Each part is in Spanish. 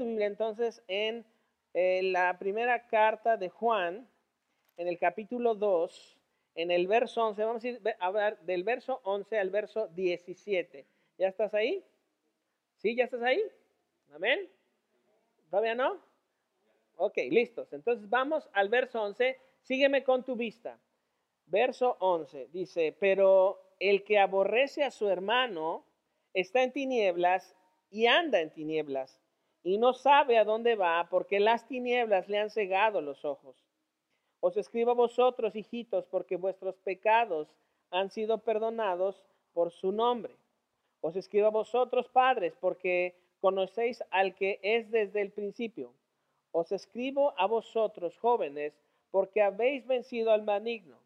Tu Biblia entonces en eh, la primera carta de Juan, en el capítulo 2, en el verso 11. Vamos a ir a ver del verso 11 al verso 17. ¿Ya estás ahí? ¿Sí? ¿Ya estás ahí? Amén. ¿Todavía no? Ok, listos. Entonces vamos al verso 11. Sígueme con tu vista. Verso 11 dice, pero el que aborrece a su hermano está en tinieblas y anda en tinieblas y no sabe a dónde va porque las tinieblas le han cegado los ojos. Os escribo a vosotros, hijitos, porque vuestros pecados han sido perdonados por su nombre. Os escribo a vosotros, padres, porque conocéis al que es desde el principio. Os escribo a vosotros, jóvenes, porque habéis vencido al maligno.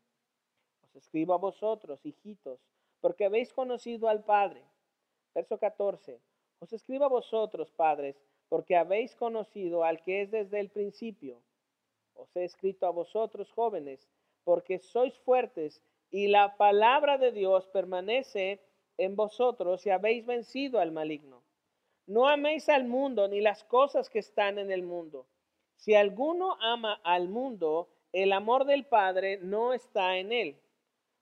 Os escribo a vosotros, hijitos, porque habéis conocido al Padre. Verso 14. Os escribo a vosotros, padres, porque habéis conocido al que es desde el principio. Os he escrito a vosotros, jóvenes, porque sois fuertes y la palabra de Dios permanece en vosotros y habéis vencido al maligno. No améis al mundo ni las cosas que están en el mundo. Si alguno ama al mundo, el amor del Padre no está en él.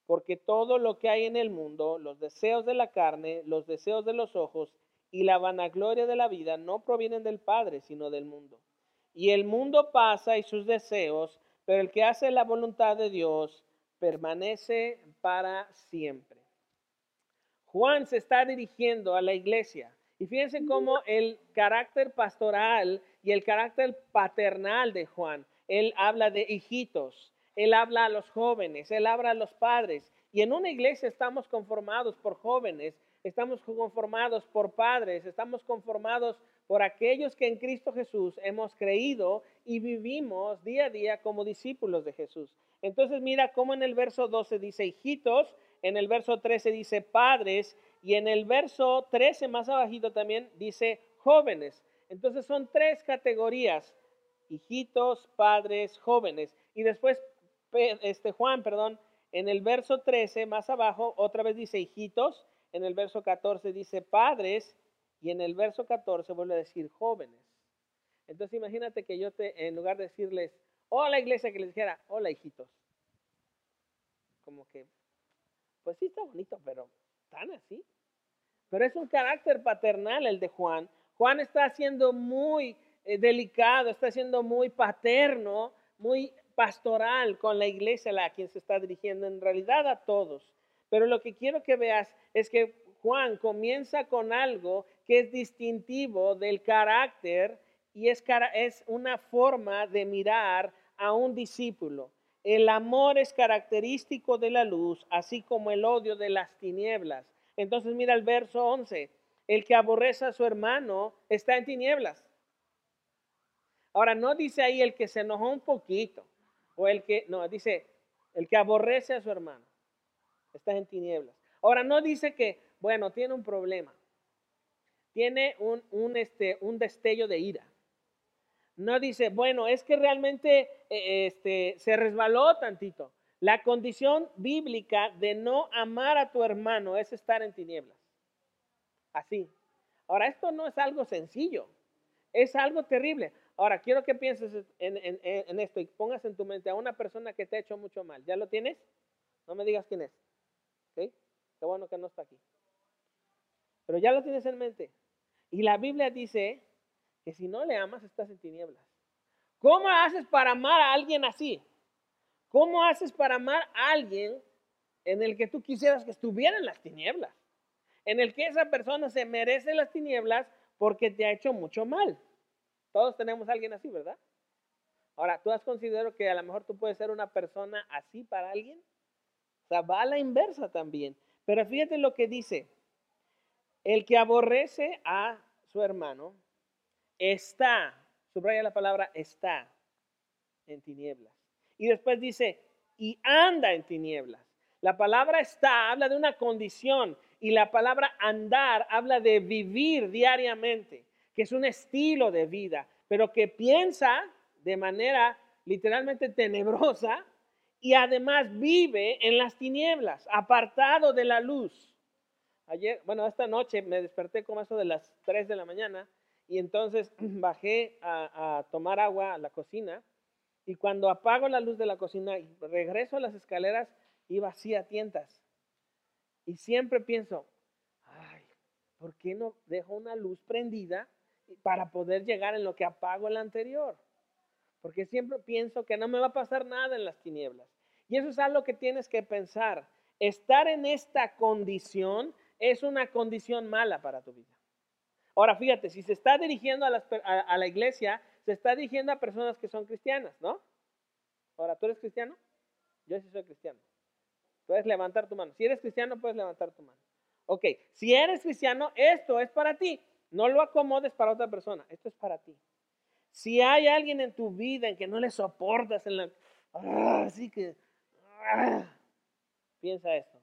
Porque todo lo que hay en el mundo, los deseos de la carne, los deseos de los ojos y la vanagloria de la vida no provienen del Padre, sino del mundo. Y el mundo pasa y sus deseos, pero el que hace la voluntad de Dios permanece para siempre. Juan se está dirigiendo a la iglesia. Y fíjense cómo el carácter pastoral y el carácter paternal de Juan, él habla de hijitos, él habla a los jóvenes, él habla a los padres. Y en una iglesia estamos conformados por jóvenes, estamos conformados por padres, estamos conformados por aquellos que en Cristo Jesús hemos creído y vivimos día a día como discípulos de Jesús. Entonces mira cómo en el verso 12 dice hijitos, en el verso 13 dice padres y en el verso 13 más abajito también dice jóvenes. Entonces son tres categorías, hijitos, padres, jóvenes. Y después este Juan, perdón, en el verso 13 más abajo otra vez dice hijitos, en el verso 14 dice padres y en el verso 14 vuelve a decir jóvenes. Entonces imagínate que yo te, en lugar de decirles, hola iglesia, que les dijera, hola hijitos. Como que, pues sí está bonito, pero tan así. Pero es un carácter paternal el de Juan. Juan está siendo muy eh, delicado, está siendo muy paterno, muy pastoral con la iglesia a la quien se está dirigiendo, en realidad a todos. Pero lo que quiero que veas es que Juan comienza con algo que es distintivo del carácter y es, es una forma de mirar a un discípulo. El amor es característico de la luz, así como el odio de las tinieblas. Entonces mira el verso 11. El que aborrece a su hermano está en tinieblas. Ahora, no dice ahí el que se enojó un poquito o el que, no, dice el que aborrece a su hermano está en tinieblas. Ahora, no dice que, bueno, tiene un problema. Tiene un, un, este, un destello de ira. No dice, bueno, es que realmente eh, este, se resbaló tantito. La condición bíblica de no amar a tu hermano es estar en tinieblas. Así. Ahora, esto no es algo sencillo, es algo terrible. Ahora, quiero que pienses en, en, en, esto y pongas en tu mente a una persona que te ha hecho mucho mal. ¿Ya lo tienes? No me digas quién es. Qué bueno que no está aquí. Pero ya lo tienes en mente. Y la Biblia dice que si no le amas, estás en tinieblas. ¿Cómo haces para amar a alguien así? ¿Cómo haces para amar a alguien en el que tú quisieras que estuviera en las tinieblas? En el que esa persona se merece las tinieblas porque te ha hecho mucho mal. Todos tenemos a alguien así, ¿verdad? Ahora, ¿tú has considerado que a lo mejor tú puedes ser una persona así para alguien? O sea, va a la inversa también. Pero fíjate lo que dice. El que aborrece a su hermano está, subraya la palabra está en tinieblas. Y después dice, y anda en tinieblas. La palabra está habla de una condición y la palabra andar habla de vivir diariamente, que es un estilo de vida, pero que piensa de manera literalmente tenebrosa y además vive en las tinieblas, apartado de la luz. Ayer, bueno, esta noche me desperté como eso de las 3 de la mañana y entonces bajé a, tomar agua a la cocina y cuando apago la luz de la cocina y regreso a las escaleras, iba así a tientas. Y siempre pienso, ay, ¿por qué no dejo una luz prendida para poder llegar en lo que apago el anterior? Porque siempre pienso que no me va a pasar nada en las tinieblas. Y eso es algo que tienes que pensar. Estar en esta condición es una condición mala para tu vida. Ahora, fíjate, si se está dirigiendo a, la iglesia, se está dirigiendo a personas que son cristianas, ¿no? Ahora, ¿tú eres cristiano? Yo sí soy cristiano. Puedes levantar tu mano. Si eres cristiano, puedes levantar tu mano. Ok, si eres cristiano, esto es para ti. No lo acomodes para otra persona. Esto es para ti. Si hay alguien en tu vida en que no le soportas, en la... así que... Piensa esto.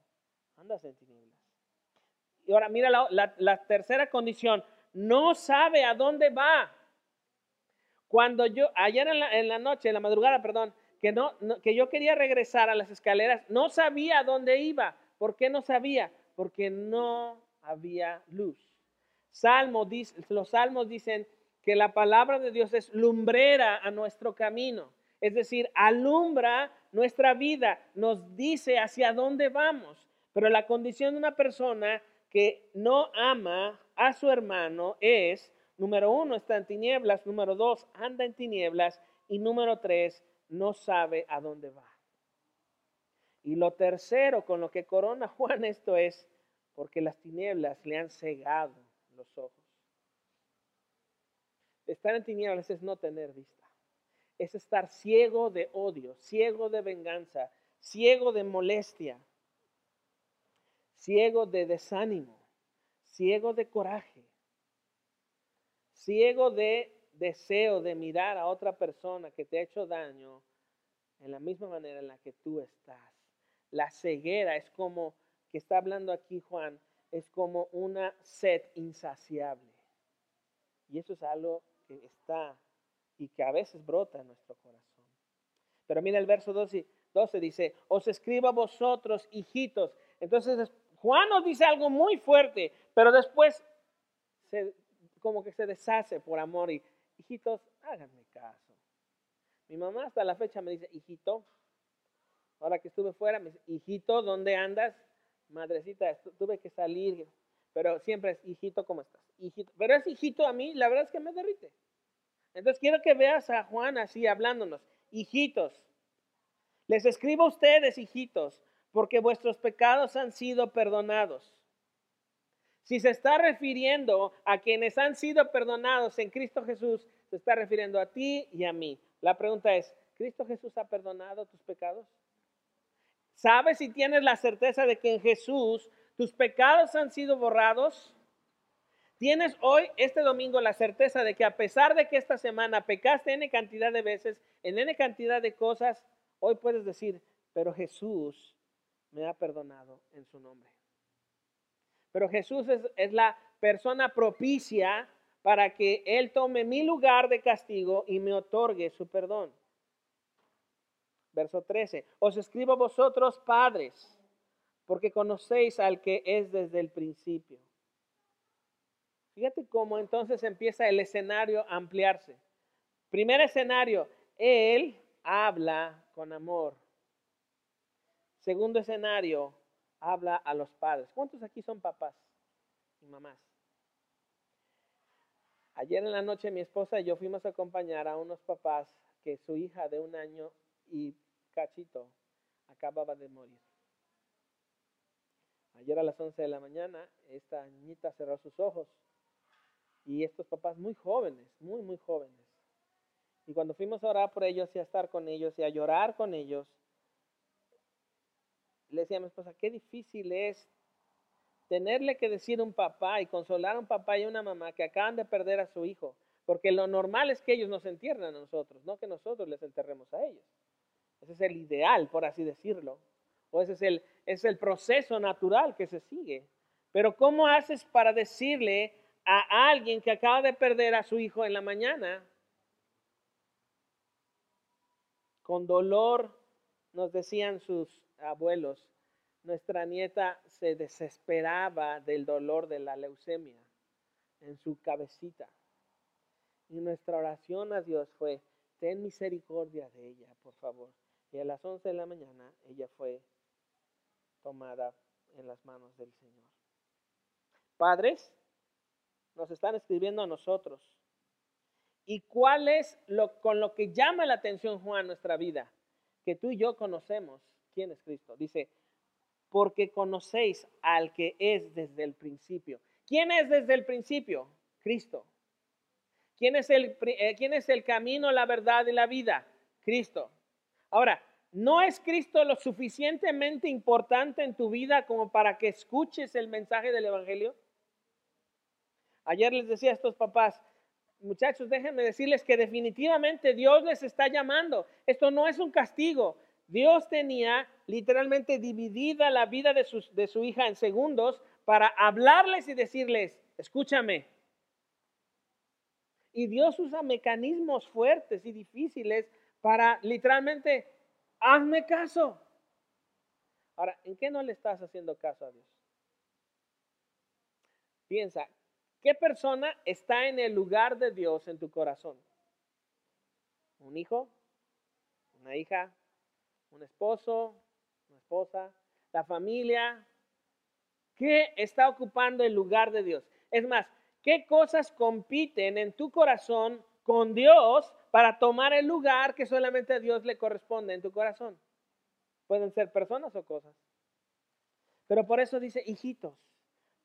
Andas en. Y ahora mira la tercera condición no sabe a dónde va. Cuando yo, ayer en la, noche, en la madrugada, perdón, que, no, que yo quería regresar a las escaleras, no sabía a dónde iba. ¿Por qué no sabía? Porque no había luz. Salmo, los salmos dicen que la palabra de Dios es lumbrera a nuestro camino. Es decir, alumbra nuestra vida, nos dice hacia dónde vamos. Pero la condición de una persona que no ama a su hermano es, número uno, está en tinieblas, número dos, anda en tinieblas y número tres, no sabe a dónde va. Y lo tercero con lo que corona Juan esto es porque las tinieblas le han cegado los ojos. Estar en tinieblas es no tener vista. Es estar ciego de odio, ciego de venganza, ciego de molestia, ciego de desánimo, ciego de coraje, ciego de deseo de mirar a otra persona que te ha hecho daño en la misma manera en la que tú estás. La ceguera es como, que está hablando aquí Juan, es como una sed insaciable. Y eso es algo que está y que a veces brota en nuestro corazón. Pero mira el verso 12, 12 dice, os escribo a vosotros, hijitos. Entonces Juan nos dice algo muy fuerte, pero después se, como que se deshace por amor y, hijitos, háganme caso. Mi mamá hasta la fecha me dice, hijito, ahora que estuve fuera, me dice, hijito, ¿dónde andas? Madrecita, tuve que salir, pero siempre es, hijito, ¿cómo estás? Hijito, pero es hijito a mí, la verdad es que me derrite. Entonces quiero que veas a Juan así hablándonos, hijitos. Les escribo a ustedes, hijitos, porque vuestros pecados han sido perdonados. Si se está refiriendo a quienes han sido perdonados en Cristo Jesús, se está refiriendo a ti y a mí. La pregunta es, ¿Cristo Jesús ha perdonado tus pecados? ¿Sabes si tienes la certeza de que en Jesús tus pecados han sido borrados? ¿Tienes hoy, este domingo, la certeza de que a pesar de que esta semana pecaste N cantidad de veces, en N cantidad de cosas, hoy puedes decir, pero Jesús me ha perdonado en su nombre. Pero Jesús es, la persona propicia para que Él tome mi lugar de castigo y me otorgue su perdón. Verso 13. Os escribo vosotros, padres, porque conocéis al que es desde el principio. Fíjate cómo entonces empieza el escenario a ampliarse. Primer escenario, Él habla con amor. Segundo escenario, habla a los padres. ¿Cuántos aquí son papás y mamás? Ayer en la noche mi esposa y yo fuimos a acompañar a unos papás que su hija de un año y cachito acababa de morir. Ayer a las 11 de la mañana esta niñita cerró sus ojos y estos papás muy jóvenes, muy, muy jóvenes. Y cuando fuimos a orar por ellos y a estar con ellos y a llorar con ellos, le decía a mi esposa, qué difícil es tenerle que decir a un papá y consolar a un papá y a una mamá que acaban de perder a su hijo, porque lo normal es que ellos nos entierren a nosotros, no que nosotros les enterremos a ellos. Ese es el ideal, por así decirlo, o ese es el, es el proceso natural que se sigue. Pero ¿cómo haces para decirle a alguien que acaba de perder a su hijo en la mañana? Con dolor, nos decían sus abuelos, nuestra nieta se desesperaba del dolor de la leucemia en su cabecita. Y nuestra oración a Dios fue, ten misericordia de ella, por favor. Y a las 11 de la mañana ella fue tomada en las manos del Señor. Padres, nos están escribiendo a nosotros. ¿Y cuál es lo con lo que llama la atención Juan nuestra vida? Que tú y yo conocemos quién es Cristo. Dice, porque conocéis al que es desde el principio. ¿Quién es desde el principio? Cristo. ¿Quién es el, eh, ¿quién es el camino, la verdad y la vida? Cristo. Ahora, ¿no es Cristo lo suficientemente importante en tu vida como para que escuches el mensaje del Evangelio? Ayer les decía a estos papás, muchachos, déjenme decirles que definitivamente Dios les está llamando. Esto no es un castigo. Dios tenía literalmente dividida la vida de, de su hija en segundos para hablarles y decirles, escúchame. Y Dios usa mecanismos fuertes y difíciles para literalmente, hazme caso. Ahora, ¿en qué no le estás haciendo caso a Dios? Piensa, ¿Qué persona está en el lugar de Dios en tu corazón? ¿Un hijo? ¿Una hija? ¿Un esposo? ¿Una esposa? ¿La familia? ¿Qué está ocupando el lugar de Dios? Es más, ¿qué cosas compiten en tu corazón con Dios para tomar el lugar que solamente a Dios le corresponde en tu corazón? Pueden ser personas o cosas. Pero por eso dice, hijitos,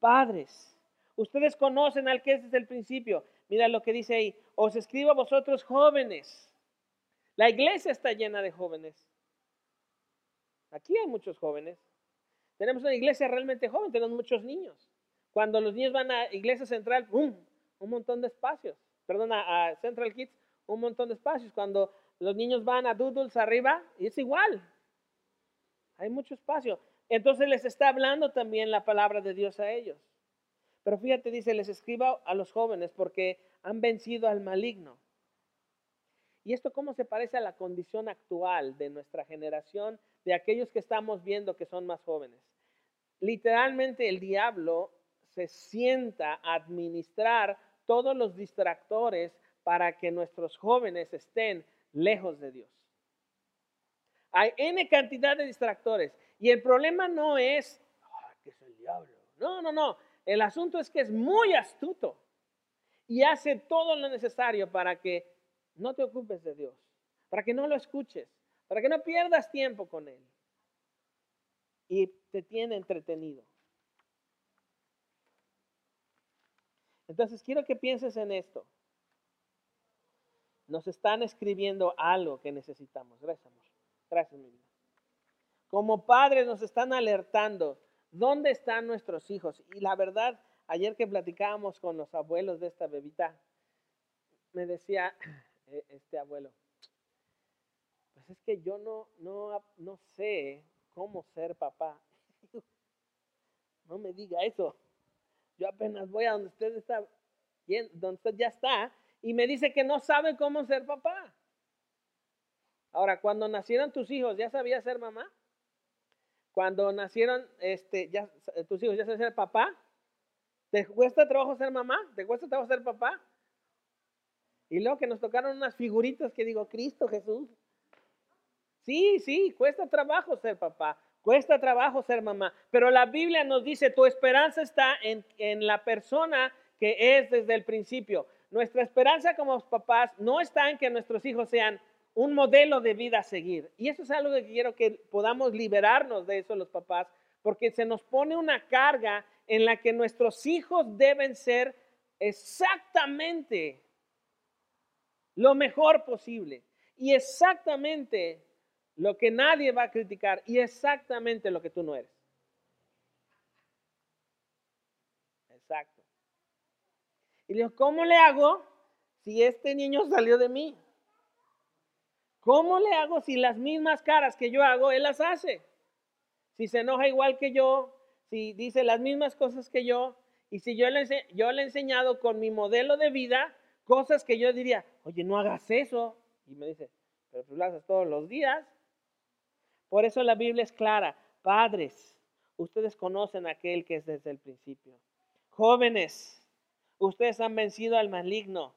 padres, Ustedes conocen al que es desde el principio. Mira lo que dice ahí. Os escribo a vosotros jóvenes. La iglesia está llena de jóvenes. Aquí hay muchos jóvenes. Tenemos una iglesia realmente joven, tenemos muchos niños. Cuando los niños van a iglesia central, ¡pum! un montón de espacios. Perdón, a Central Kids, un montón de espacios. Cuando los niños van a Doodles arriba, es igual. Hay mucho espacio. Entonces les está hablando también la palabra de Dios a ellos. Pero fíjate, dice, les escriba a los jóvenes porque han vencido al maligno. ¿Y esto cómo se parece a la condición actual de nuestra generación, de aquellos que estamos viendo que son más jóvenes? Literalmente el diablo se sienta a administrar todos los distractores para que nuestros jóvenes estén lejos de Dios. Hay N cantidad de distractores y el problema no es, que es el diablo. No, no, no. El asunto es que es muy astuto y hace todo lo necesario para que no te ocupes de Dios, para que no lo escuches, para que no pierdas tiempo con Él. Y te tiene entretenido. Entonces quiero que pienses en esto. Nos están escribiendo algo que necesitamos. Gracias, amor. Gracias, mi vida. Como padres nos están alertando ¿Dónde están nuestros hijos? Y la verdad, ayer que platicábamos con los abuelos de esta bebita, me decía eh, este abuelo, pues es que yo no, no, no sé cómo ser papá. No me diga eso. Yo apenas voy a donde usted está, donde usted ya está, y me dice que no sabe cómo ser papá. Ahora, cuando nacieron tus hijos, ¿ya sabía ser mamá? Cuando nacieron este, ya, tus hijos, ¿ya sabes ser papá? ¿Te cuesta trabajo ser mamá? ¿Te cuesta trabajo ser papá? Y luego que nos tocaron unas figuritas que digo, Cristo Jesús. Sí, sí, cuesta trabajo ser papá, cuesta trabajo ser mamá, pero la Biblia nos dice, tu esperanza está en, en la persona que es desde el principio. Nuestra esperanza como papás no está en que nuestros hijos sean un modelo de vida a seguir. Y eso es algo que quiero que podamos liberarnos de eso los papás, porque se nos pone una carga en la que nuestros hijos deben ser exactamente lo mejor posible y exactamente lo que nadie va a criticar y exactamente lo que tú no eres. Exacto. Y le digo, ¿cómo le hago si este niño salió de mí? ¿Cómo le hago si las mismas caras que yo hago, él las hace? Si se enoja igual que yo, si dice las mismas cosas que yo, y si yo le, he enseñado con mi modelo de vida cosas que yo diría, oye, no hagas eso. Y me dice, pero tú lo haces todos los días. Por eso la Biblia es clara. Padres, ustedes conocen a aquel que es desde el principio. Jóvenes, ustedes han vencido al maligno.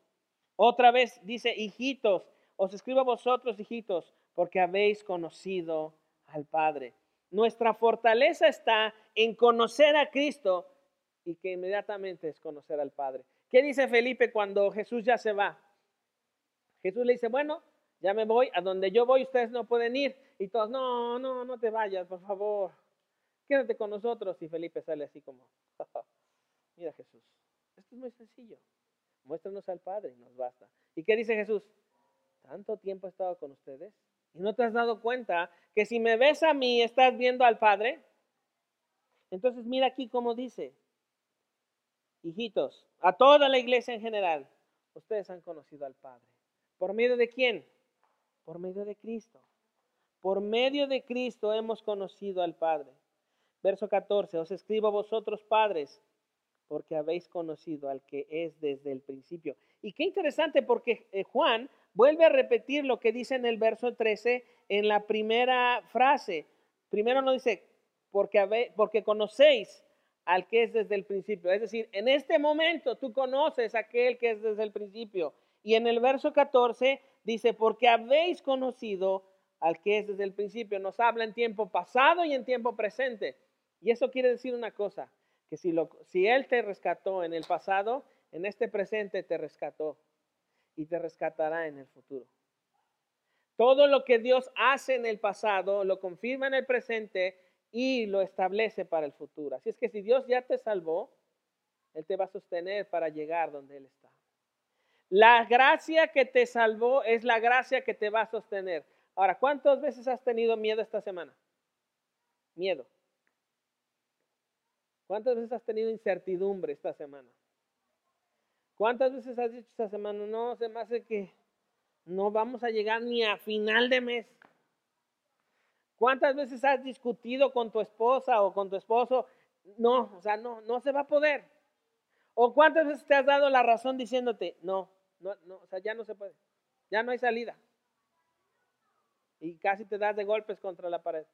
Otra vez dice, hijitos, os escribo a vosotros, hijitos, porque habéis conocido al Padre. Nuestra fortaleza está en conocer a Cristo y que inmediatamente es conocer al Padre. ¿Qué dice Felipe cuando Jesús ya se va? Jesús le dice, bueno, ya me voy, a donde yo voy ustedes no pueden ir. Y todos, no, no, no te vayas, por favor, quédate con nosotros. Y Felipe sale así como, mira Jesús, esto es muy sencillo, muéstranos al Padre y nos basta. ¿Y qué dice Jesús? Tanto tiempo he estado con ustedes y no te has dado cuenta que si me ves a mí, estás viendo al Padre. Entonces mira aquí cómo dice, hijitos, a toda la iglesia en general, ustedes han conocido al Padre. ¿Por medio de quién? Por medio de Cristo. Por medio de Cristo hemos conocido al Padre. Verso 14, os escribo a vosotros padres, porque habéis conocido al que es desde el principio. Y qué interesante porque eh, Juan vuelve a repetir lo que dice en el verso 13 en la primera frase. Primero no dice, porque, porque conocéis al que es desde el principio. Es decir, en este momento tú conoces a aquel que es desde el principio. Y en el verso 14 dice, porque habéis conocido al que es desde el principio. Nos habla en tiempo pasado y en tiempo presente. Y eso quiere decir una cosa, que si Él te rescató en el pasado, en este presente te rescató y te rescatará en el futuro. Todo lo que Dios hace en el pasado lo confirma en el presente y lo establece para el futuro. Así es que si Dios ya te salvó, Él te va a sostener para llegar donde Él está. La gracia que te salvó es la gracia que te va a sostener. Ahora, ¿cuántas veces has tenido miedo esta semana? Miedo. ¿Cuántas veces has tenido incertidumbre esta semana? ¿Cuántas veces has dicho esta semana, no, se me hace que no vamos a llegar ni a final de mes? ¿Cuántas veces has discutido con tu esposa o con tu esposo? No, o sea, no, no se va a poder. ¿O cuántas veces te has dado la razón diciéndote, no, no, no, o sea, ya no se puede, ya no hay salida? Y casi te das de golpes contra la pared.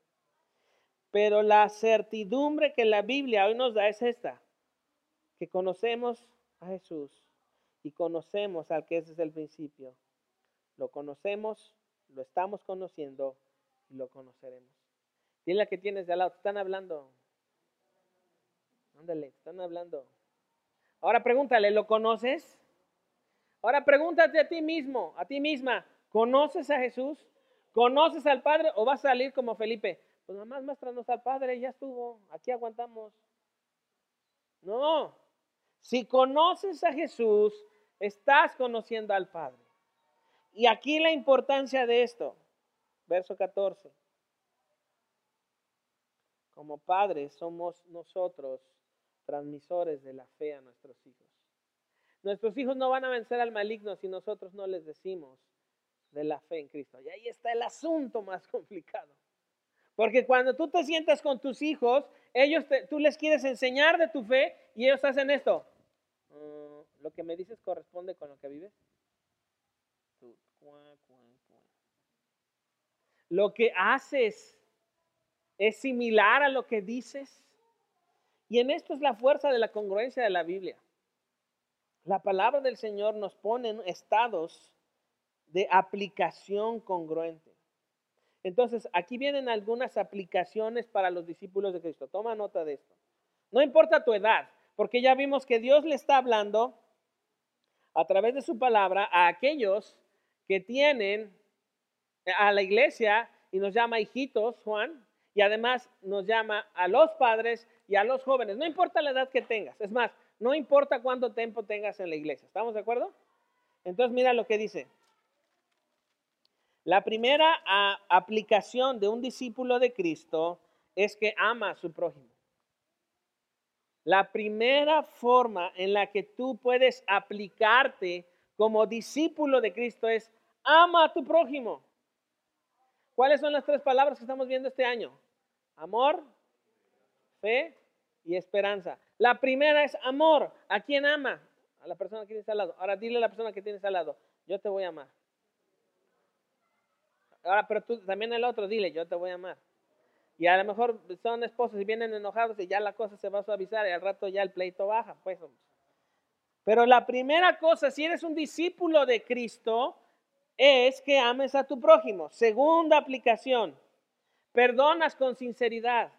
Pero la certidumbre que la Biblia hoy nos da es esta, que conocemos a Jesús y conocemos al que es desde el principio. Lo conocemos, lo estamos conociendo y lo conoceremos. Dile a que tienes de al lado, te están hablando. Ándale, te están hablando. Ahora pregúntale, ¿lo conoces? Ahora pregúntate a ti mismo, a ti misma, ¿conoces a Jesús? ¿Conoces al Padre o vas a salir como Felipe? Pues nada más muéstranos al Padre, ya estuvo, aquí aguantamos. No, si conoces a Jesús, estás conociendo al Padre. Y aquí la importancia de esto, verso 14. Como padres somos nosotros transmisores de la fe a nuestros hijos. Nuestros hijos no van a vencer al maligno si nosotros no les decimos de la fe en Cristo. Y ahí está el asunto más complicado. Porque cuando tú te sientas con tus hijos, ellos tú les quieres enseñar de tu fe y ellos hacen esto. ¿Lo que me dices corresponde con lo que vives? Lo que haces es similar a lo que dices. Y en esto es la fuerza de la congruencia de la Biblia. La palabra del Señor nos pone en estados de aplicación congruente. Entonces, aquí vienen algunas aplicaciones para los discípulos de Cristo. Toma nota de esto. No importa tu edad, porque ya vimos que Dios le está hablando a través de su palabra a aquellos que tienen a la iglesia y nos llama hijitos, Juan, y además nos llama a los padres y a los jóvenes. No importa la edad que tengas, es más, no importa cuánto tiempo tengas en la iglesia. ¿Estamos de acuerdo? Entonces mira lo que dice. La primera aplicación de un discípulo de Cristo es que ama a su prójimo. La primera forma en la que tú puedes aplicarte como discípulo de Cristo es ama a tu prójimo. ¿Cuáles son las tres palabras que estamos viendo este año? Amor, fe y esperanza. La primera es amor. ¿A quién ama? A la persona que tienes al lado. Ahora dile a la persona que tienes al lado, yo te voy a amar. Ahora, pero tú también el otro, dile, yo te voy a amar. Y a lo mejor son esposos y vienen enojados y ya la cosa se va a suavizar y al rato ya el pleito baja, pues. Pero la primera cosa, si eres un discípulo de Cristo, es que ames a tu prójimo. Segunda aplicación, perdonas con sinceridad.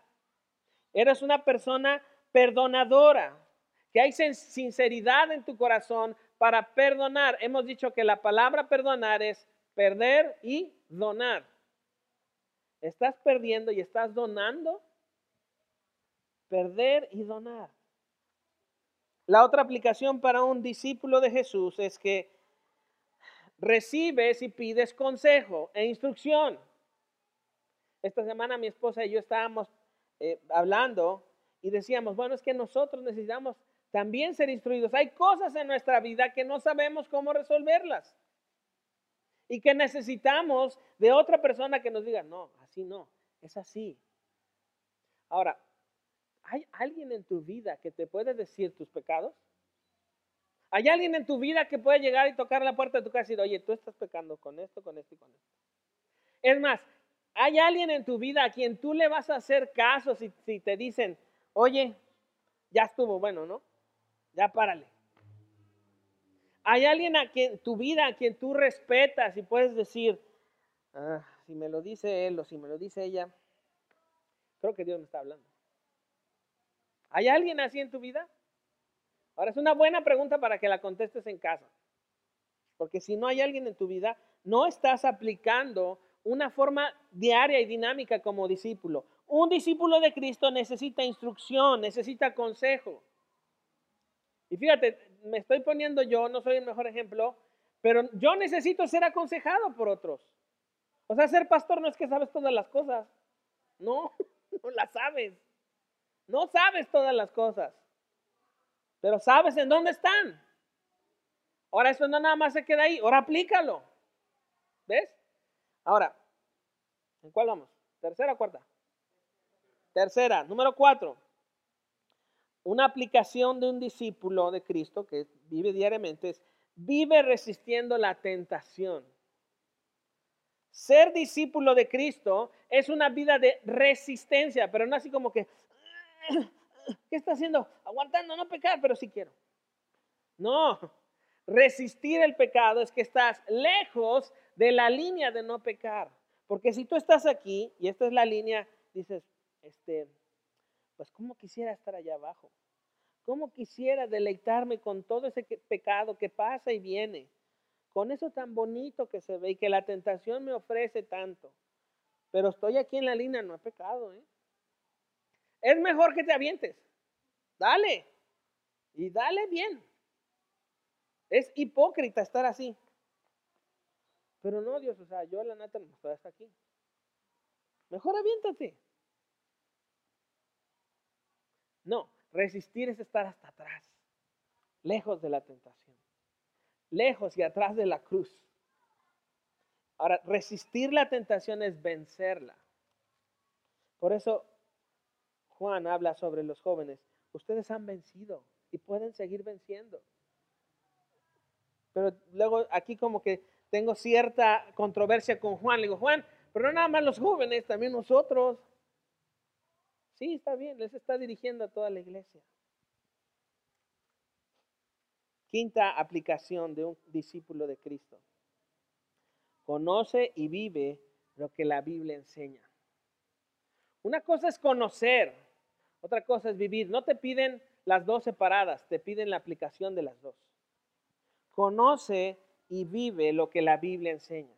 Eres una persona perdonadora, que hay sinceridad en tu corazón para perdonar. Hemos dicho que la palabra perdonar es perder y donar. ¿Estás perdiendo y estás donando? Perder y donar. La otra aplicación para un discípulo de Jesús es que recibes y pides consejo e instrucción. Esta semana mi esposa y yo estábamos eh, hablando y decíamos, bueno, es que nosotros necesitamos también ser instruidos. Hay cosas en nuestra vida que no sabemos cómo resolverlas y que necesitamos de otra persona que nos diga, no, así no, es así. Ahora, ¿hay alguien en tu vida que te puede decir tus pecados? ¿Hay alguien en tu vida que puede llegar y tocar la puerta de tu casa y decir, oye, tú estás pecando con esto, con esto y con esto? Es más, ¿hay alguien en tu vida a quien tú le vas a hacer caso si, si te dicen, oye, ya estuvo bueno, ¿no? Ya párale. ¿Hay alguien a quien tu vida, a quien tú respetas y puedes decir, ah, si me lo dice él o si me lo dice ella, creo que Dios me está hablando? ¿Hay alguien así en tu vida? Ahora es una buena pregunta para que la contestes en casa. Porque si no hay alguien en tu vida, no estás aplicando una forma diaria y dinámica como discípulo. Un discípulo de Cristo necesita instrucción, necesita consejo. Y fíjate, me estoy poniendo yo, no soy el mejor ejemplo, pero yo necesito ser aconsejado por otros. O sea, ser pastor no es que sabes todas las cosas. No, no las sabes. No sabes todas las cosas. Pero sabes en dónde están. Ahora eso no nada más se queda ahí. Ahora aplícalo. ¿Ves? Ahora, ¿en cuál vamos? ¿Tercera o cuarta? Tercera, número cuatro una aplicación de un discípulo de Cristo que vive diariamente es, vive resistiendo la tentación. Ser discípulo de Cristo es una vida de resistencia, pero no así como que, ¿qué está haciendo? Aguantando, no pecar, pero sí quiero. No, resistir el pecado es que estás lejos de la línea de no pecar. Porque si tú estás aquí y esta es la línea, dices, este, pues cómo quisiera estar allá abajo. ¿Cómo quisiera deleitarme con todo ese pecado que pasa y viene? Con eso tan bonito que se ve y que la tentación me ofrece tanto. Pero estoy aquí en la línea, no he pecado. ¿eh? Es mejor que te avientes. Dale. Y dale bien. Es hipócrita estar así. Pero no, Dios, o sea, yo la nata no estoy hasta aquí. Mejor aviéntate. No, resistir es estar hasta atrás, lejos de la tentación, lejos y atrás de la cruz. Ahora, resistir la tentación es vencerla. Por eso Juan habla sobre los jóvenes. Ustedes han vencido y pueden seguir venciendo. Pero luego aquí como que tengo cierta controversia con Juan. Le digo, Juan, pero no nada más los jóvenes, también nosotros. Sí, está bien, les está dirigiendo a toda la iglesia. Quinta aplicación de un discípulo de Cristo. Conoce y vive lo que la Biblia enseña. Una cosa es conocer, otra cosa es vivir. No te piden las dos separadas, te piden la aplicación de las dos. Conoce y vive lo que la Biblia enseña.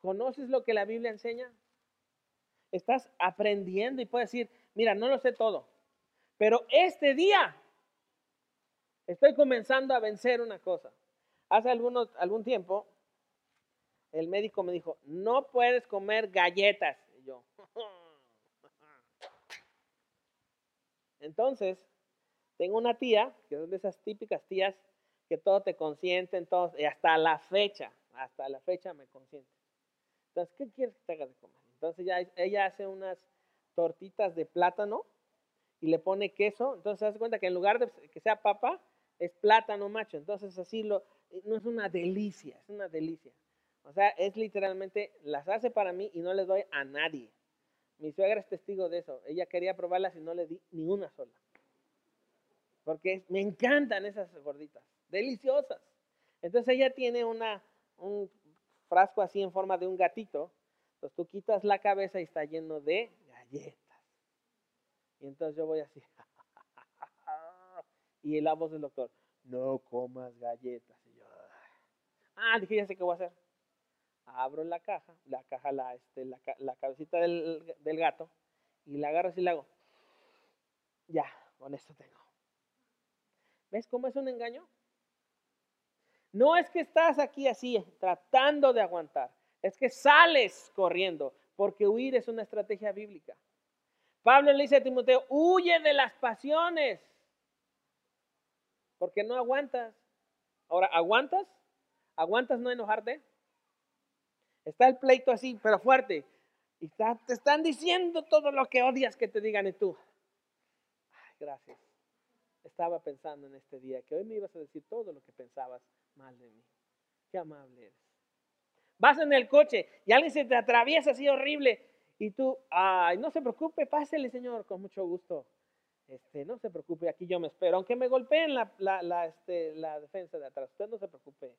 ¿Conoces lo que la Biblia enseña? Estás aprendiendo y puedes decir, mira, no lo sé todo, pero este día estoy comenzando a vencer una cosa. Hace algunos, algún tiempo, el médico me dijo, no puedes comer galletas. Y yo, entonces, tengo una tía, que es de esas típicas tías que todo te consienten, todo, y hasta la fecha, hasta la fecha me consiente. Entonces, ¿qué quieres que te haga de comer? Entonces ya, ella hace unas tortitas de plátano y le pone queso. Entonces se hace cuenta que en lugar de que sea papa, es plátano macho. Entonces así lo, no es una delicia, es una delicia. O sea, es literalmente, las hace para mí y no le doy a nadie. Mi suegra es testigo de eso. Ella quería probarlas y no le di ni una sola. porque me encantan esas gorditas, deliciosas. Entonces ella tiene una, un frasco así en forma de un gatito. Entonces tú quitas la cabeza y está lleno de galletas. Y entonces yo voy así. y la voz del doctor, no comas galletas. Y yo, ah, dije, ya sé qué voy a hacer. Abro la caja, la caja, la, este, la, cabecita del, del gato, y la agarro así y la hago. Ya, con esto tengo. ¿Ves cómo es un engaño? No es que estás aquí así tratando de aguantar, es que sales corriendo, porque huir es una estrategia bíblica. Pablo le dice a Timoteo, huye de las pasiones, porque no aguantas. Ahora, ¿aguantas? ¿Aguantas no enojarte? Está el pleito así, pero fuerte. Y te están diciendo todo lo que odias que te digan y tú. Ay, gracias. Estaba pensando en este día que hoy me ibas a decir todo lo que pensabas mal de mí. Qué amable eres. Vas en el coche y alguien se te atraviesa así horrible y tú, ay, no se preocupe, pásele, Señor, con mucho gusto. Este, no se preocupe, aquí yo me espero. Aunque me golpeen la, la, este, la defensa de atrás, usted no se preocupe,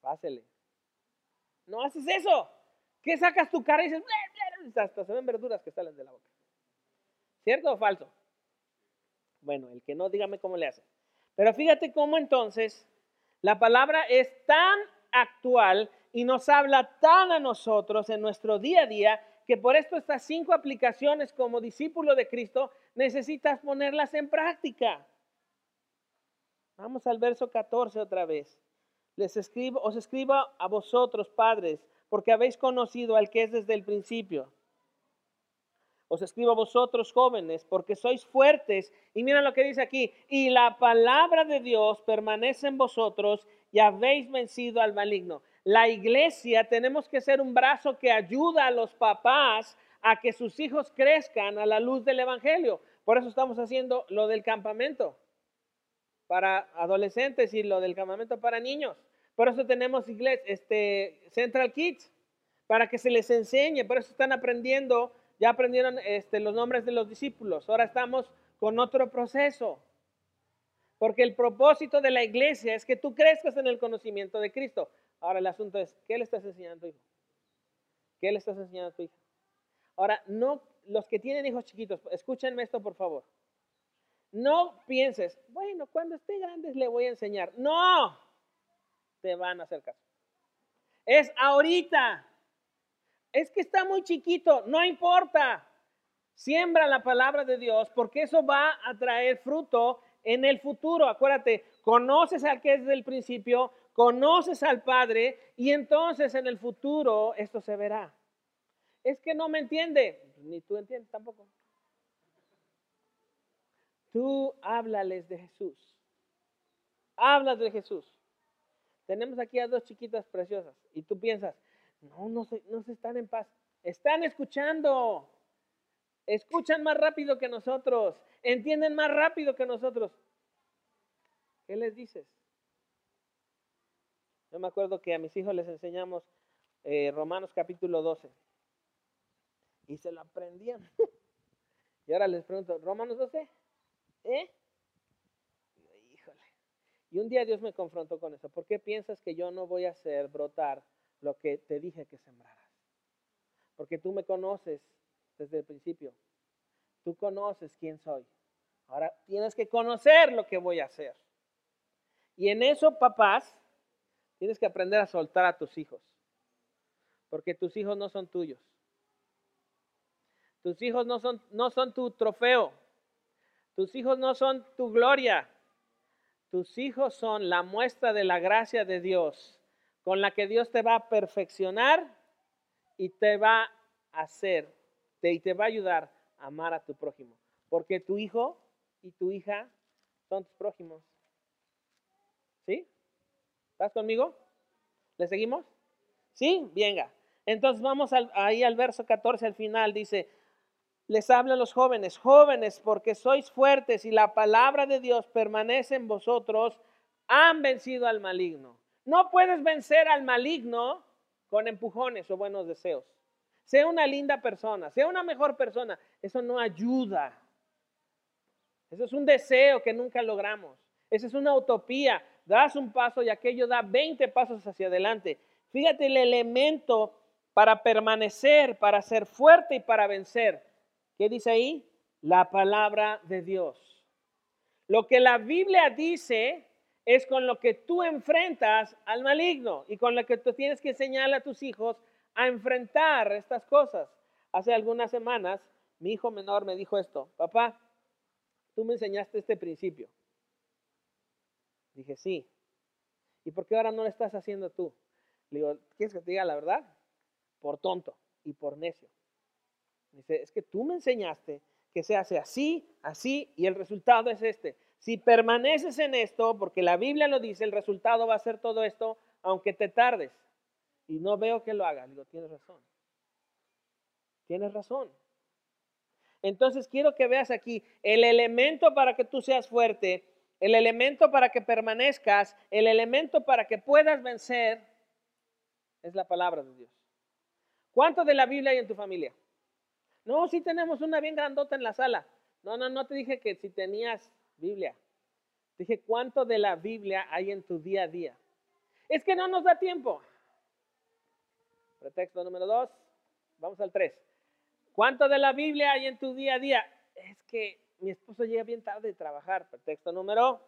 pásele. No haces eso. ¿Qué sacas tu cara y dices, hasta se ven verduras que salen de la boca? ¿Cierto o falso? Bueno, el que no, dígame cómo le hace. Pero fíjate cómo entonces la palabra es tan actual y nos habla tan a nosotros en nuestro día a día que por esto estas cinco aplicaciones como discípulo de Cristo necesitas ponerlas en práctica. Vamos al verso 14 otra vez. Les escribo, os escribo a vosotros, padres, porque habéis conocido al que es desde el principio. Os escribo a vosotros jóvenes, porque sois fuertes. Y mira lo que dice aquí. Y la palabra de Dios permanece en vosotros y habéis vencido al maligno. La iglesia tenemos que ser un brazo que ayuda a los papás a que sus hijos crezcan a la luz del Evangelio. Por eso estamos haciendo lo del campamento para adolescentes y lo del campamento para niños. Por eso tenemos iglesia, este, Central Kids, para que se les enseñe. Por eso están aprendiendo ya aprendieron este, los nombres de los discípulos. Ahora estamos con otro proceso. Porque el propósito de la iglesia es que tú crezcas en el conocimiento de Cristo. Ahora el asunto es, ¿qué le estás enseñando a tu hijo? ¿Qué le estás enseñando a tu hijo? Ahora, no, los que tienen hijos chiquitos, escúchenme esto por favor. No pienses, bueno, cuando esté grande le voy a enseñar. No, te van a hacer caso. Es ahorita es que está muy chiquito, no importa. Siembra la palabra de Dios porque eso va a traer fruto en el futuro. Acuérdate, conoces al que es del principio, conoces al Padre y entonces en el futuro esto se verá. Es que no me entiende, ni tú entiendes tampoco. Tú háblales de Jesús. Hablas de Jesús. Tenemos aquí a dos chiquitas preciosas y tú piensas, no, no se, no se están en paz. Están escuchando. Escuchan más rápido que nosotros. Entienden más rápido que nosotros. ¿Qué les dices? Yo me acuerdo que a mis hijos les enseñamos eh, Romanos capítulo 12. Y se lo aprendían. y ahora les pregunto, ¿Romanos 12? ¿Eh? Híjole. Y un día Dios me confrontó con eso. ¿Por qué piensas que yo no voy a hacer brotar lo que te dije que sembraras. Porque tú me conoces desde el principio. Tú conoces quién soy. Ahora tienes que conocer lo que voy a hacer. Y en eso, papás, tienes que aprender a soltar a tus hijos. Porque tus hijos no son tuyos. Tus hijos no son, no son tu trofeo. Tus hijos no son tu gloria. Tus hijos son la muestra de la gracia de Dios con la que Dios te va a perfeccionar y te va a hacer, te, y te va a ayudar a amar a tu prójimo. Porque tu hijo y tu hija son tus prójimos. ¿Sí? ¿Estás conmigo? ¿Le seguimos? ¿Sí? Venga. Entonces vamos ahí al verso 14 al final. Dice, les hablan los jóvenes, jóvenes, porque sois fuertes y la palabra de Dios permanece en vosotros, han vencido al maligno. No puedes vencer al maligno con empujones o buenos deseos. Sea una linda persona, sea una mejor persona. Eso no ayuda. Ese es un deseo que nunca logramos. Esa es una utopía. Das un paso y aquello da 20 pasos hacia adelante. Fíjate el elemento para permanecer, para ser fuerte y para vencer. ¿Qué dice ahí? La palabra de Dios. Lo que la Biblia dice es con lo que tú enfrentas al maligno y con lo que tú tienes que enseñarle a tus hijos a enfrentar estas cosas. Hace algunas semanas mi hijo menor me dijo esto, papá, tú me enseñaste este principio. Dije, sí. ¿Y por qué ahora no lo estás haciendo tú? Le digo, ¿quieres que te diga la verdad? Por tonto y por necio. Dice, es que tú me enseñaste que se hace así, así, y el resultado es este. Si permaneces en esto, porque la Biblia lo dice, el resultado va a ser todo esto, aunque te tardes. Y no veo que lo hagas. Digo, tienes razón. Tienes razón. Entonces quiero que veas aquí el elemento para que tú seas fuerte, el elemento para que permanezcas, el elemento para que puedas vencer, es la palabra de Dios. ¿Cuánto de la Biblia hay en tu familia? No, si tenemos una bien grandota en la sala. No, no, no te dije que si tenías Biblia. Dije, ¿cuánto de la Biblia hay en tu día a día? Es que no nos da tiempo. Pretexto número dos. Vamos al tres. ¿Cuánto de la Biblia hay en tu día a día? Es que mi esposo llega bien tarde de trabajar. Pretexto número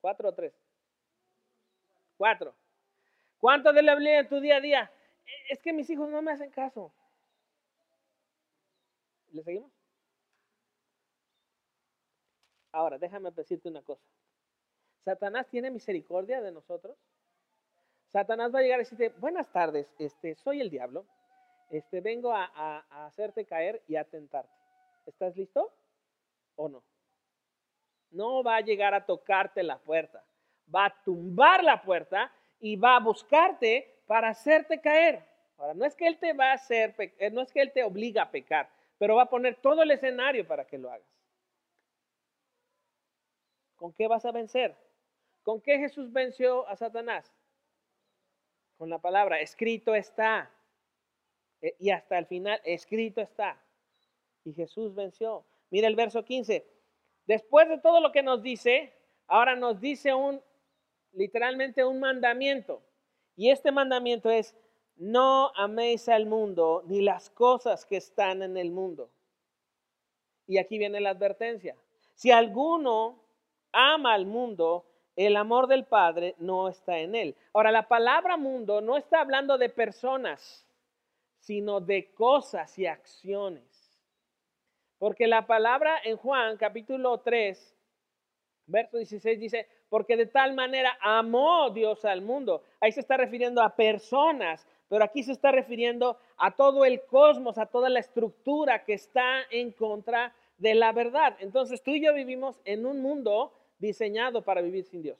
cuatro o tres. Cuatro. ¿Cuánto de la Biblia en tu día a día? Es que mis hijos no me hacen caso. ¿Le seguimos? Ahora, déjame decirte una cosa. ¿Satanás tiene misericordia de nosotros? Satanás va a llegar y decirte, buenas tardes, este, soy el diablo, este, vengo a hacerte caer y a tentarte. ¿Estás listo o no? No va a llegar a tocarte la puerta, va a tumbar la puerta y va a buscarte para hacerte caer. Ahora, no es que él te va a hacer, eh, no es que él te obliga a pecar, pero va a poner todo el escenario para que lo hagas. ¿Con qué vas a vencer? ¿Con qué Jesús venció a Satanás? Con la palabra, escrito está. Eh, y hasta el final, escrito está. Y Jesús venció. Mira el verso 15. Después de todo lo que nos dice, ahora nos dice un, literalmente un mandamiento. Y este mandamiento es, no améis al mundo ni las cosas que están en el mundo. Y aquí viene la advertencia. Si alguno ama al mundo, el amor del Padre no está en él. Ahora, la palabra mundo no está hablando de personas, sino de cosas y acciones. Porque la palabra en Juan capítulo 3, verso 16 dice, porque de tal manera amó Dios al mundo. Ahí se está refiriendo a personas, pero aquí se está refiriendo a todo el cosmos, a toda la estructura que está en contra de la verdad. Entonces tú y yo vivimos en un mundo diseñado para vivir sin Dios.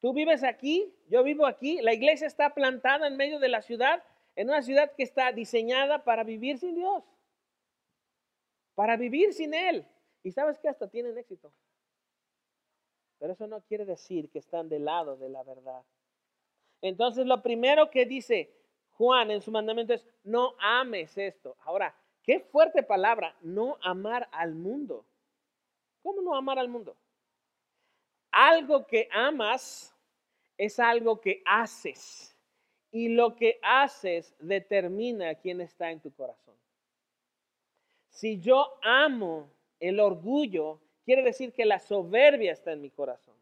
Tú vives aquí, yo vivo aquí, la iglesia está plantada en medio de la ciudad, en una ciudad que está diseñada para vivir sin Dios, para vivir sin Él. Y sabes que hasta tienen éxito. Pero eso no quiere decir que están del lado de la verdad. Entonces lo primero que dice Juan en su mandamiento es, no ames esto. Ahora, qué fuerte palabra, no amar al mundo. ¿Cómo no amar al mundo? Algo que amas es algo que haces. Y lo que haces determina quién está en tu corazón. Si yo amo el orgullo, quiere decir que la soberbia está en mi corazón.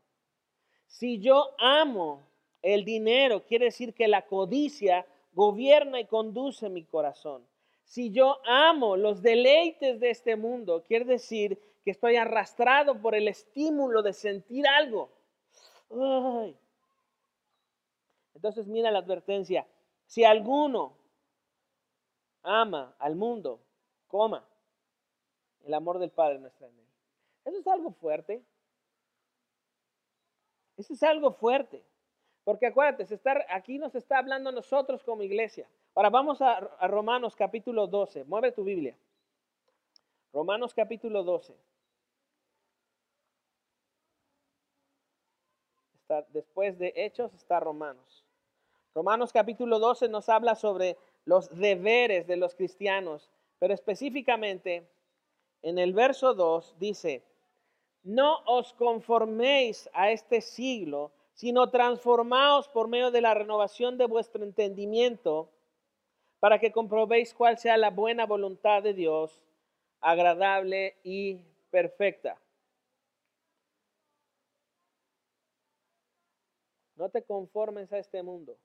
Si yo amo el dinero, quiere decir que la codicia gobierna y conduce mi corazón. Si yo amo los deleites de este mundo, quiere decir que estoy arrastrado por el estímulo de sentir algo. Entonces mira la advertencia. Si alguno ama al mundo, coma, el amor del Padre no está en él. Eso es algo fuerte. Eso es algo fuerte. Porque acuérdate, aquí nos está hablando nosotros como iglesia. Ahora vamos a, a Romanos capítulo 12. Mueve tu Biblia. Romanos capítulo 12. Está, después de Hechos está Romanos. Romanos capítulo 12 nos habla sobre los deberes de los cristianos, pero específicamente en el verso 2 dice, no os conforméis a este siglo, sino transformaos por medio de la renovación de vuestro entendimiento, para que comprobéis cuál sea la buena voluntad de Dios, agradable y perfecta. No te conformes a este mundo.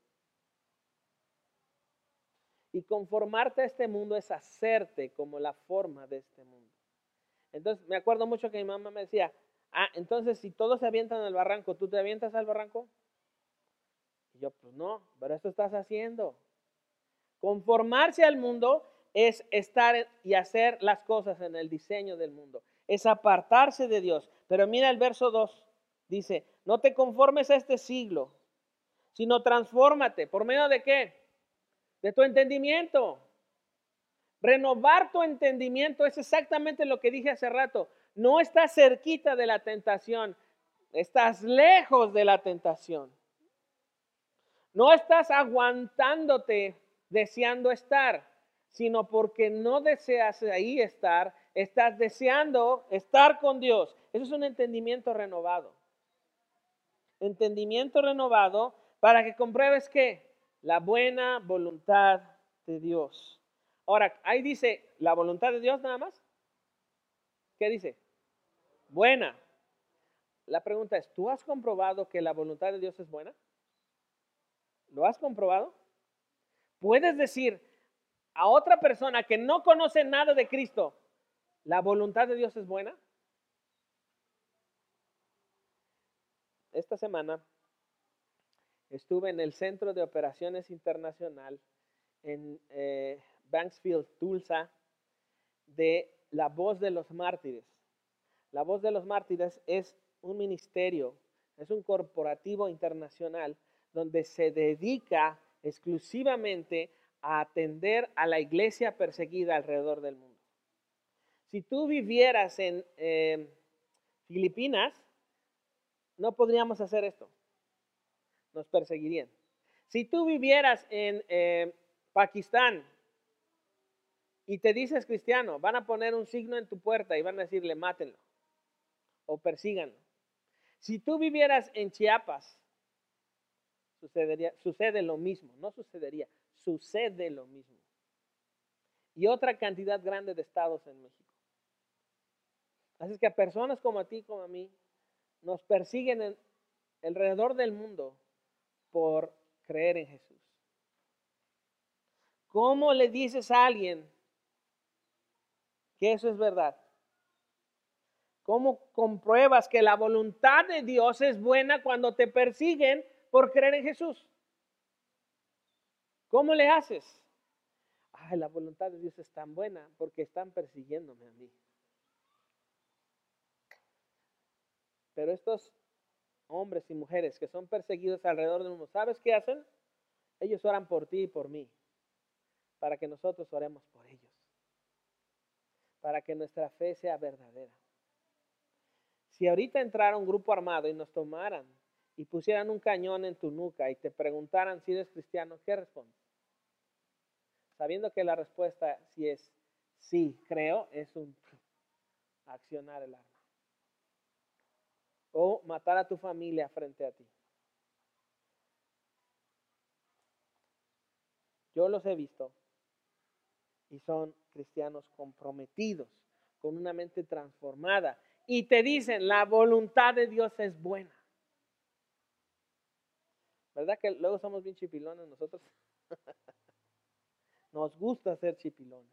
Y conformarte a este mundo es hacerte como la forma de este mundo. Entonces, me acuerdo mucho que mi mamá me decía, ah, entonces si todos se avientan al barranco, ¿tú te avientas al barranco? Y yo, pues no, pero esto estás haciendo. Conformarse al mundo es estar y hacer las cosas en el diseño del mundo, es apartarse de Dios. Pero mira el verso 2, dice, no te conformes a este siglo, sino transfórmate. ¿Por medio de qué? De tu entendimiento. Renovar tu entendimiento es exactamente lo que dije hace rato. No estás cerquita de la tentación, estás lejos de la tentación. No estás aguantándote deseando estar, sino porque no deseas ahí estar, estás deseando estar con Dios. Eso es un entendimiento renovado. Entendimiento renovado para que compruebes que la buena voluntad de Dios. Ahora, ahí dice, ¿la voluntad de Dios nada más? ¿Qué dice? Buena. La pregunta es, ¿tú has comprobado que la voluntad de Dios es buena? ¿Lo has comprobado? Puedes decir a otra persona que no conoce nada de Cristo, ¿la voluntad de Dios es buena? Esta semana estuve en el Centro de Operaciones Internacional en eh, Banksfield, Tulsa, de La Voz de los Mártires. La Voz de los Mártires es un ministerio, es un corporativo internacional donde se dedica exclusivamente a atender a la iglesia perseguida alrededor del mundo. Si tú vivieras en eh, Filipinas, no podríamos hacer esto. Nos perseguirían. Si tú vivieras en eh, Pakistán y te dices cristiano, van a poner un signo en tu puerta y van a decirle mátenlo o persíganlo. Si tú vivieras en Chiapas, sucedería, sucede lo mismo, no sucedería, sucede lo mismo. Y otra cantidad grande de estados en México. Así es que a personas como a ti, como a mí, nos persiguen en, alrededor del mundo por creer en Jesús. ¿Cómo le dices a alguien que eso es verdad? ¿Cómo compruebas que la voluntad de Dios es buena cuando te persiguen por creer en Jesús? ¿Cómo le haces? Ay, la voluntad de Dios es tan buena porque están persiguiéndome a mí. Pero estos hombres y mujeres que son perseguidos alrededor del mundo, ¿sabes qué hacen? Ellos oran por ti y por mí, para que nosotros oremos por ellos, para que nuestra fe sea verdadera. Si ahorita entrara un grupo armado y nos tomaran y pusieran un cañón en tu nuca y te preguntaran si eres cristiano, ¿qué respondes? Sabiendo que la respuesta si es sí, creo, es un accionar el arma o matar a tu familia frente a ti. Yo los he visto y son cristianos comprometidos, con una mente transformada. Y te dicen, la voluntad de Dios es buena. ¿Verdad que luego somos bien chipilones nosotros? Nos gusta ser chipilones.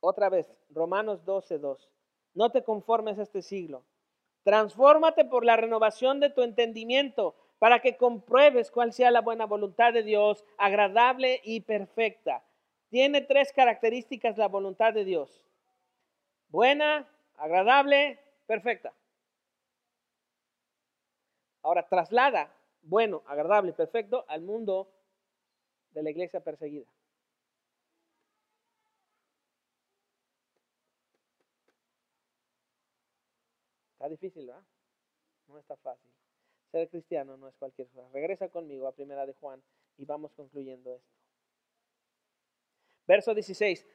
Otra vez, Romanos 12, 2. No te conformes a este siglo, Transfórmate por la renovación de tu entendimiento para que compruebes cuál sea la buena voluntad de Dios, agradable y perfecta. Tiene tres características la voluntad de Dios. Buena, agradable, perfecta. Ahora traslada bueno, agradable perfecto al mundo de la iglesia perseguida. Está difícil, ¿verdad? No está fácil. Ser cristiano no es cualquier cosa. Regresa conmigo a Primera de Juan y vamos concluyendo esto. Verso 16.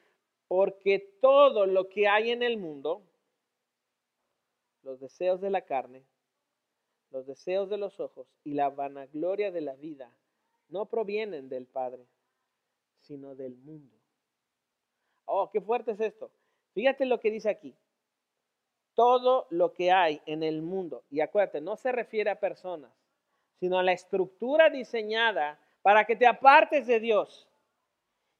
porque todo lo que hay en el mundo, los deseos de la carne, los deseos de los ojos y la vanagloria de la vida, no provienen del Padre, sino del mundo. Oh, qué fuerte es esto. Fíjate lo que dice aquí. Todo lo que hay en el mundo, y acuérdate, no se refiere a personas, sino a la estructura diseñada para que te apartes de Dios.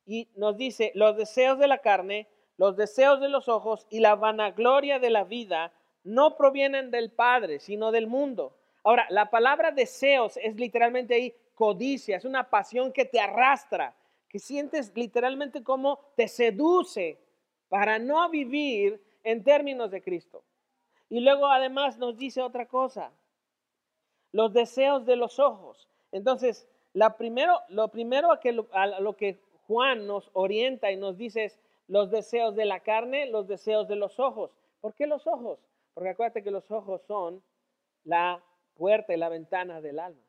Y nos dice, los deseos de la carne, los deseos de los ojos y la vanagloria de la vida no provienen del Padre, sino del mundo. Ahora, la palabra deseos es literalmente ahí codicia, es una pasión que te arrastra, que sientes literalmente como te seduce para no vivir en términos de Cristo. Y luego además nos dice otra cosa, los deseos de los ojos. Entonces, la primero, lo primero que, a lo que Juan nos orienta y nos dice los deseos de la carne, los deseos de los ojos. ¿Por qué los ojos? Porque acuérdate que los ojos son la puerta y la ventana del alma.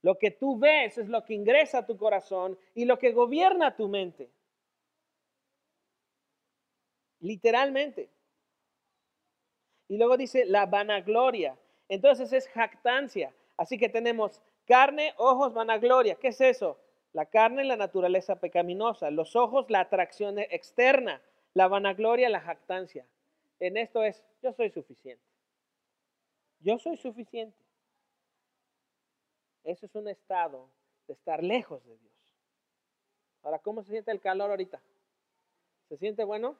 Lo que tú ves es lo que ingresa a tu corazón y lo que gobierna tu mente. Literalmente. Y luego dice la vanagloria. Entonces es jactancia. Así que tenemos carne, ojos, vanagloria. ¿Qué es eso? La carne, la naturaleza pecaminosa. Los ojos, la atracción externa. La vanagloria, la jactancia. En esto es, yo soy suficiente. Yo soy suficiente. Eso es un estado de estar lejos de Dios. Ahora, ¿cómo se siente el calor ahorita? ¿Se siente bueno?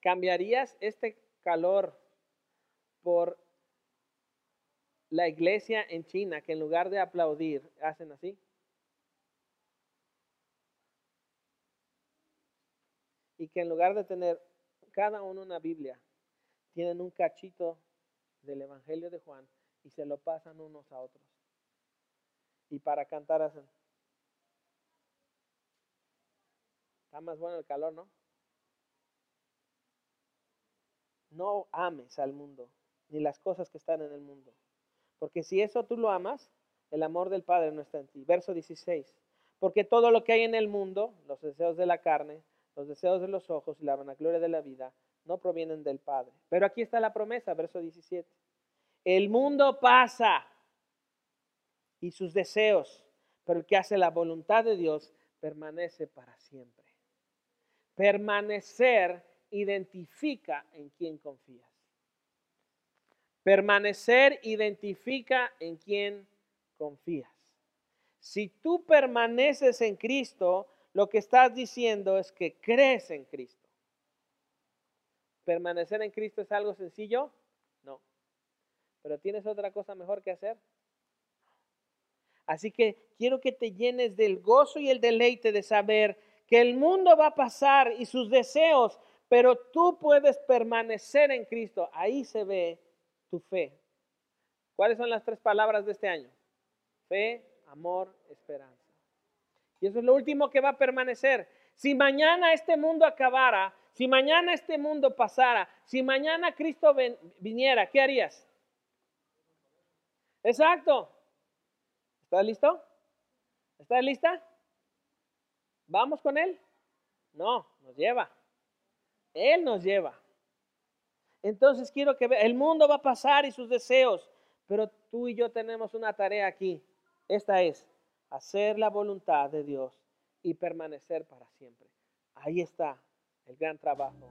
¿Cambiarías este calor por la iglesia en China que en lugar de aplaudir hacen así? Y que en lugar de tener cada uno una Biblia, tienen un cachito del Evangelio de Juan y se lo pasan unos a otros. Y para cantar hacen. Está más bueno el calor, ¿no? No ames al mundo, ni las cosas que están en el mundo. Porque si eso tú lo amas, el amor del Padre no está en ti. Verso 16. Porque todo lo que hay en el mundo, los deseos de la carne, los deseos de los ojos y la vanagloria de la vida, no provienen del Padre. Pero aquí está la promesa, verso 17. El mundo pasa y sus deseos, pero el que hace la voluntad de Dios permanece para siempre. Permanecer identifica en quién confías. Permanecer identifica en quién confías. Si tú permaneces en Cristo, lo que estás diciendo es que crees en Cristo. ¿Permanecer en Cristo es algo sencillo? No. ¿Pero tienes otra cosa mejor que hacer? Así que quiero que te llenes del gozo y el deleite de saber que el mundo va a pasar y sus deseos, pero tú puedes permanecer en Cristo. Ahí se ve tu fe. ¿Cuáles son las tres palabras de este año? Fe, amor, esperanza. Y eso es lo último que va a permanecer. Si mañana este mundo acabara, si mañana este mundo pasara, si mañana Cristo viniera, ¿qué harías? Exacto. ¿Estás listo? ¿Estás lista? ¿Vamos con Él? No, nos lleva. Él nos lleva. Entonces quiero que vea, el mundo va a pasar y sus deseos, pero tú y yo tenemos una tarea aquí. Esta es hacer la voluntad de Dios y permanecer para siempre. Ahí está el gran trabajo